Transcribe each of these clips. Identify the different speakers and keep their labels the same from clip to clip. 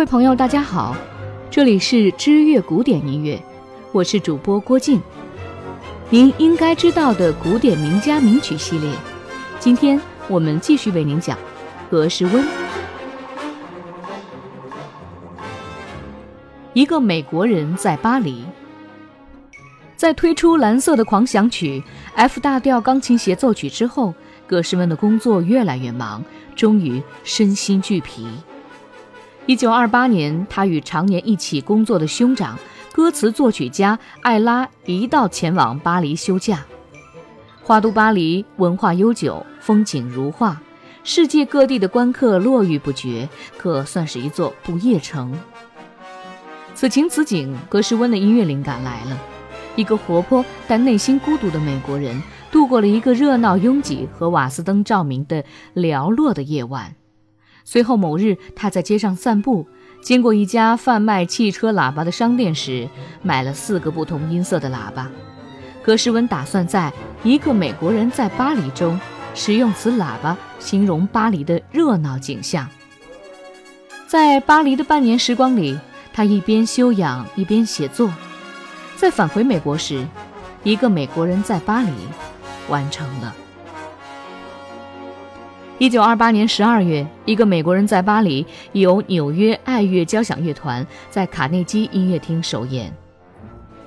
Speaker 1: 各位朋友，大家好，这里是知乐古典音乐，我是主播郭靖。您应该知道的古典名家名曲系列，今天我们继续为您讲格什温。一个美国人在巴黎，在推出《蓝色的狂想曲》F 大调钢琴协奏曲之后，格什温的工作越来越忙，终于身心俱疲。一九二八年，他与常年一起工作的兄长、歌词作曲家艾拉一道前往巴黎休假。花都巴黎文化悠久，风景如画，世界各地的观客络绎不绝，可算是一座不夜城。此情此景，格什温的音乐灵感来了。一个活泼但内心孤独的美国人，度过了一个热闹拥挤和瓦斯灯照明的寥落的夜晚。随后某日，他在街上散步，经过一家贩卖汽车喇叭的商店时，买了四个不同音色的喇叭。格什温打算在一个美国人在巴黎中使用此喇叭，形容巴黎的热闹景象。在巴黎的半年时光里，他一边休养一边写作。在返回美国时，一个美国人在巴黎完成了。一九二八年十二月，一个美国人在巴黎由纽约爱乐交响乐团在卡内基音乐厅首演，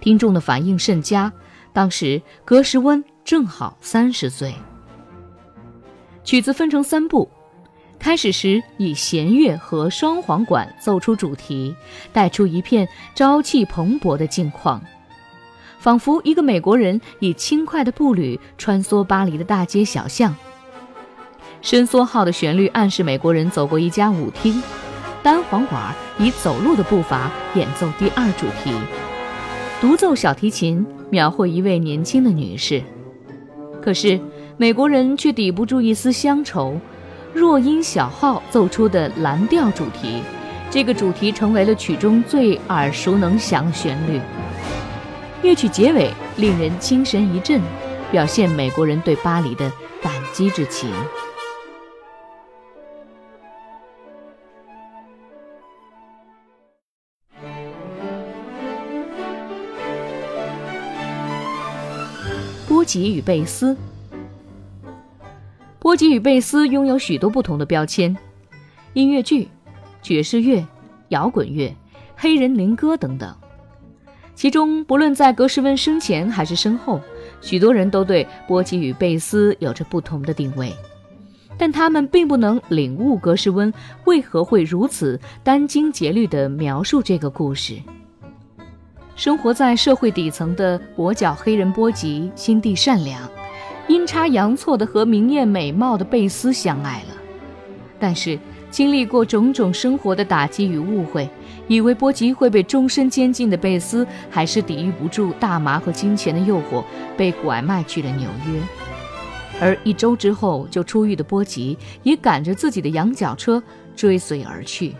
Speaker 1: 听众的反应甚佳。当时格什温正好三十岁。曲子分成三部，开始时以弦乐和双簧管奏出主题，带出一片朝气蓬勃的境况，仿佛一个美国人以轻快的步履穿梭巴黎的大街小巷。伸缩号的旋律暗示美国人走过一家舞厅，单簧管以走路的步伐演奏第二主题，独奏小提琴描绘一位年轻的女士。可是美国人却抵不住一丝乡愁，弱音小号奏出的蓝调主题，这个主题成为了曲中最耳熟能详的旋律。乐曲结尾令人精神一振，表现美国人对巴黎的感激之情。波吉与贝斯，波吉与贝斯拥有许多不同的标签：音乐剧、爵士乐、摇滚乐、黑人灵歌等等。其中，不论在格什温生前还是身后，许多人都对波吉与贝斯有着不同的定位，但他们并不能领悟格什温为何会如此殚精竭虑地描述这个故事。生活在社会底层的跛脚黑人波吉，心地善良，阴差阳错地和明艳美貌的贝斯相爱了。但是经历过种种生活的打击与误会，以为波吉会被终身监禁的贝斯，还是抵御不住大麻和金钱的诱惑，被拐卖去了纽约。而一周之后就出狱的波吉，也赶着自己的羊角车追随而去。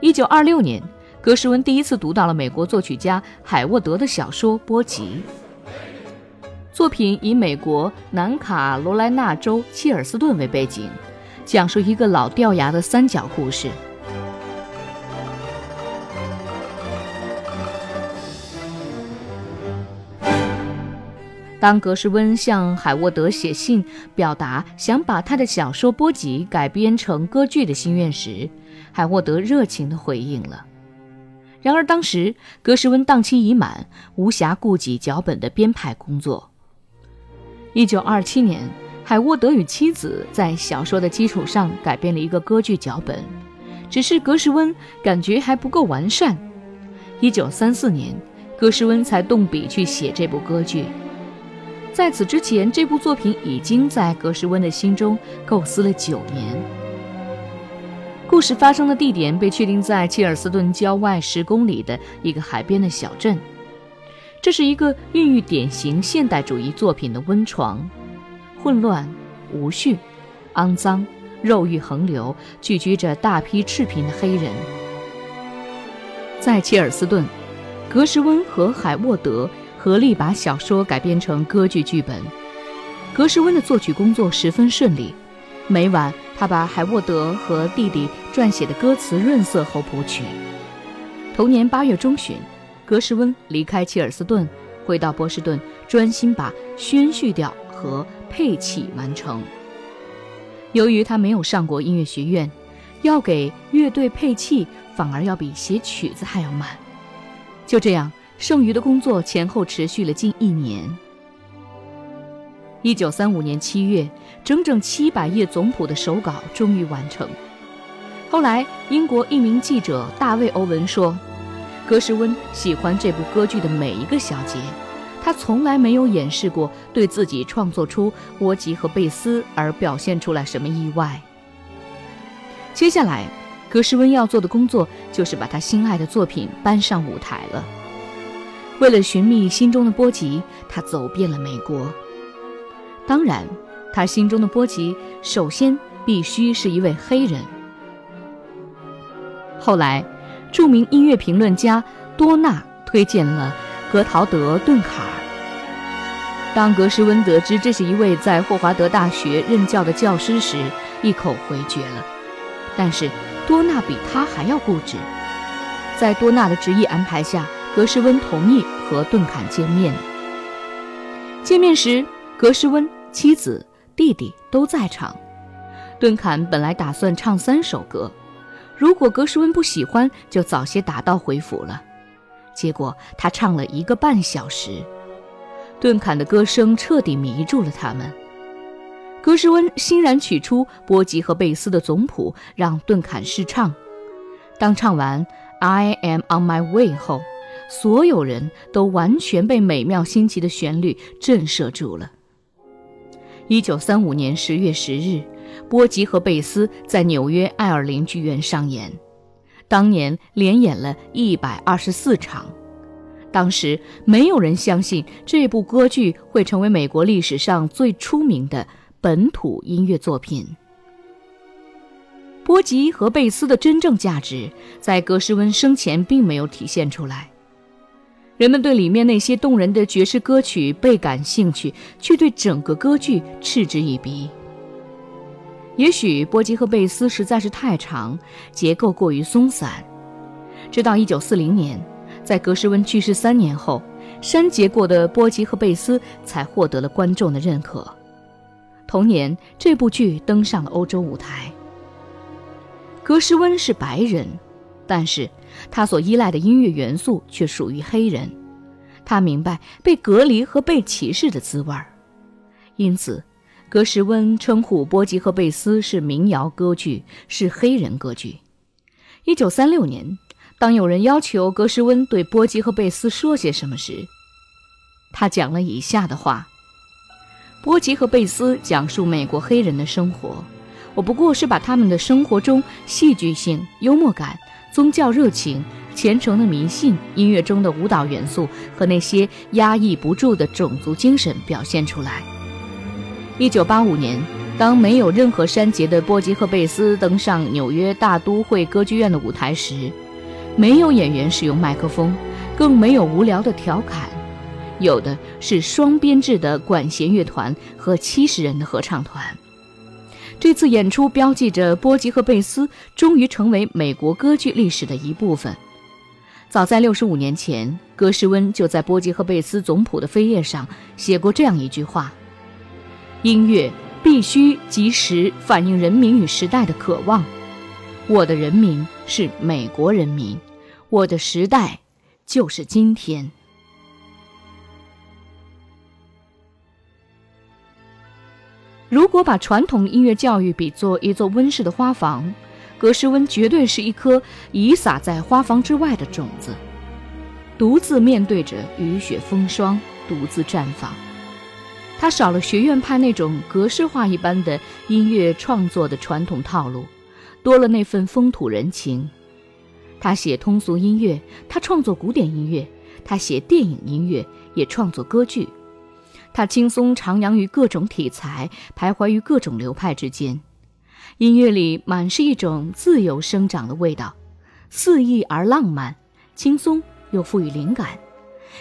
Speaker 1: 一九二六年。格什温第一次读到了美国作曲家海沃德的小说《波吉》。作品以美国南卡罗来纳州切尔斯顿为背景，讲述一个老掉牙的三角故事。当格什温向海沃德写信，表达想把他的小说《波吉》改编成歌剧的心愿时，海沃德热情地回应了。然而，当时格什温档期已满，无暇顾及脚本的编排工作。一九二七年，海沃德与妻子在小说的基础上改编了一个歌剧脚本，只是格什温感觉还不够完善。一九三四年，格什温才动笔去写这部歌剧。在此之前，这部作品已经在格什温的心中构思了九年。故事发生的地点被确定在切尔斯顿郊外十公里的一个海边的小镇。这是一个孕育典型现代主义作品的温床，混乱、无序、肮脏、肉欲横流，聚居着大批赤贫的黑人。在切尔斯顿，格什温和海沃德合力把小说改编成歌剧剧本。格什温的作曲工作十分顺利，每晚。他把海沃德和弟弟撰写的歌词润色后谱曲。同年八月中旬，格什温离开切尔斯顿，回到波士顿，专心把宣叙调和配器完成。由于他没有上过音乐学院，要给乐队配器反而要比写曲子还要慢。就这样，剩余的工作前后持续了近一年。一九三五年七月，整整七百页总谱的手稿终于完成。后来，英国一名记者大卫·欧文说：“格什温喜欢这部歌剧的每一个小节。”他从来没有掩饰过对自己创作出波吉和贝斯而表现出来什么意外。接下来，格什温要做的工作就是把他心爱的作品搬上舞台了。为了寻觅心中的波吉，他走遍了美国。当然，他心中的波吉首先必须是一位黑人。后来，著名音乐评论家多纳推荐了格陶德·顿卡。当格什温得知这是一位在霍华德大学任教的教师时，一口回绝了。但是多纳比他还要固执。在多纳的执意安排下，格什温同意和顿坎见面。见面时，格什温、妻子、弟弟都在场。顿坎本来打算唱三首歌，如果格什温不喜欢，就早些打道回府了。结果他唱了一个半小时。顿坎的歌声彻底迷住了他们。格什温欣然取出波吉和贝斯的总谱，让顿坎试唱。当唱完《I Am on My Way》后，所有人都完全被美妙新奇的旋律震慑住了。一九三五年十月十日，波吉和贝斯在纽约艾尔林剧院上演，当年连演了一百二十四场。当时没有人相信这部歌剧会成为美国历史上最出名的本土音乐作品。波吉和贝斯的真正价值在格什温生前并没有体现出来。人们对里面那些动人的爵士歌曲倍感兴趣，却对整个歌剧嗤之以鼻。也许波吉和贝斯实在是太长，结构过于松散。直到1940年。在格什温去世三年后，删节过的波吉和贝斯才获得了观众的认可。同年，这部剧登上了欧洲舞台。格什温是白人，但是他所依赖的音乐元素却属于黑人。他明白被隔离和被歧视的滋味儿，因此，格什温称呼波吉和贝斯是民谣歌剧，是黑人歌剧。一九三六年。当有人要求格什温对波吉和贝斯说些什么时，他讲了以下的话：“波吉和贝斯讲述美国黑人的生活，我不过是把他们的生活中戏剧性、幽默感、宗教热情、虔诚的迷信、音乐中的舞蹈元素和那些压抑不住的种族精神表现出来。”一九八五年，当没有任何删节的波吉和贝斯登上纽约大都会歌剧院的舞台时，没有演员使用麦克风，更没有无聊的调侃，有的是双编制的管弦乐团和七十人的合唱团。这次演出标记着波吉和贝斯终于成为美国歌剧历史的一部分。早在六十五年前，格什温就在波吉和贝斯总谱的扉页上写过这样一句话：“音乐必须及时反映人民与时代的渴望。”我的人民是美国人民，我的时代就是今天。如果把传统音乐教育比作一座温室的花房，格什温绝对是一颗遗撒在花房之外的种子，独自面对着雨雪风霜，独自绽放。他少了学院派那种格式化一般的音乐创作的传统套路。多了那份风土人情，他写通俗音乐，他创作古典音乐，他写电影音乐，也创作歌剧。他轻松徜徉于各种题材，徘徊于各种流派之间。音乐里满是一种自由生长的味道，肆意而浪漫，轻松又富予灵感，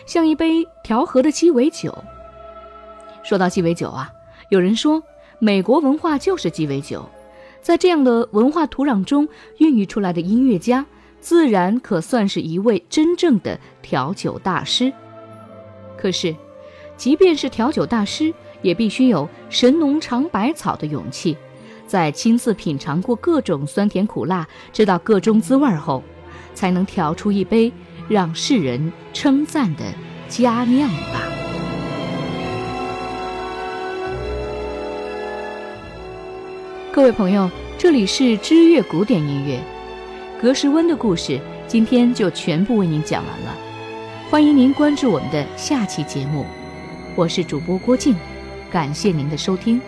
Speaker 1: 像一杯调和的鸡尾酒。说到鸡尾酒啊，有人说美国文化就是鸡尾酒。在这样的文化土壤中孕育出来的音乐家，自然可算是一位真正的调酒大师。可是，即便是调酒大师，也必须有神农尝百草的勇气，在亲自品尝过各种酸甜苦辣，知道各中滋味后，才能调出一杯让世人称赞的佳酿吧。各位朋友，这里是知乐古典音乐，格什温的故事，今天就全部为您讲完了。欢迎您关注我们的下期节目，我是主播郭靖，感谢您的收听。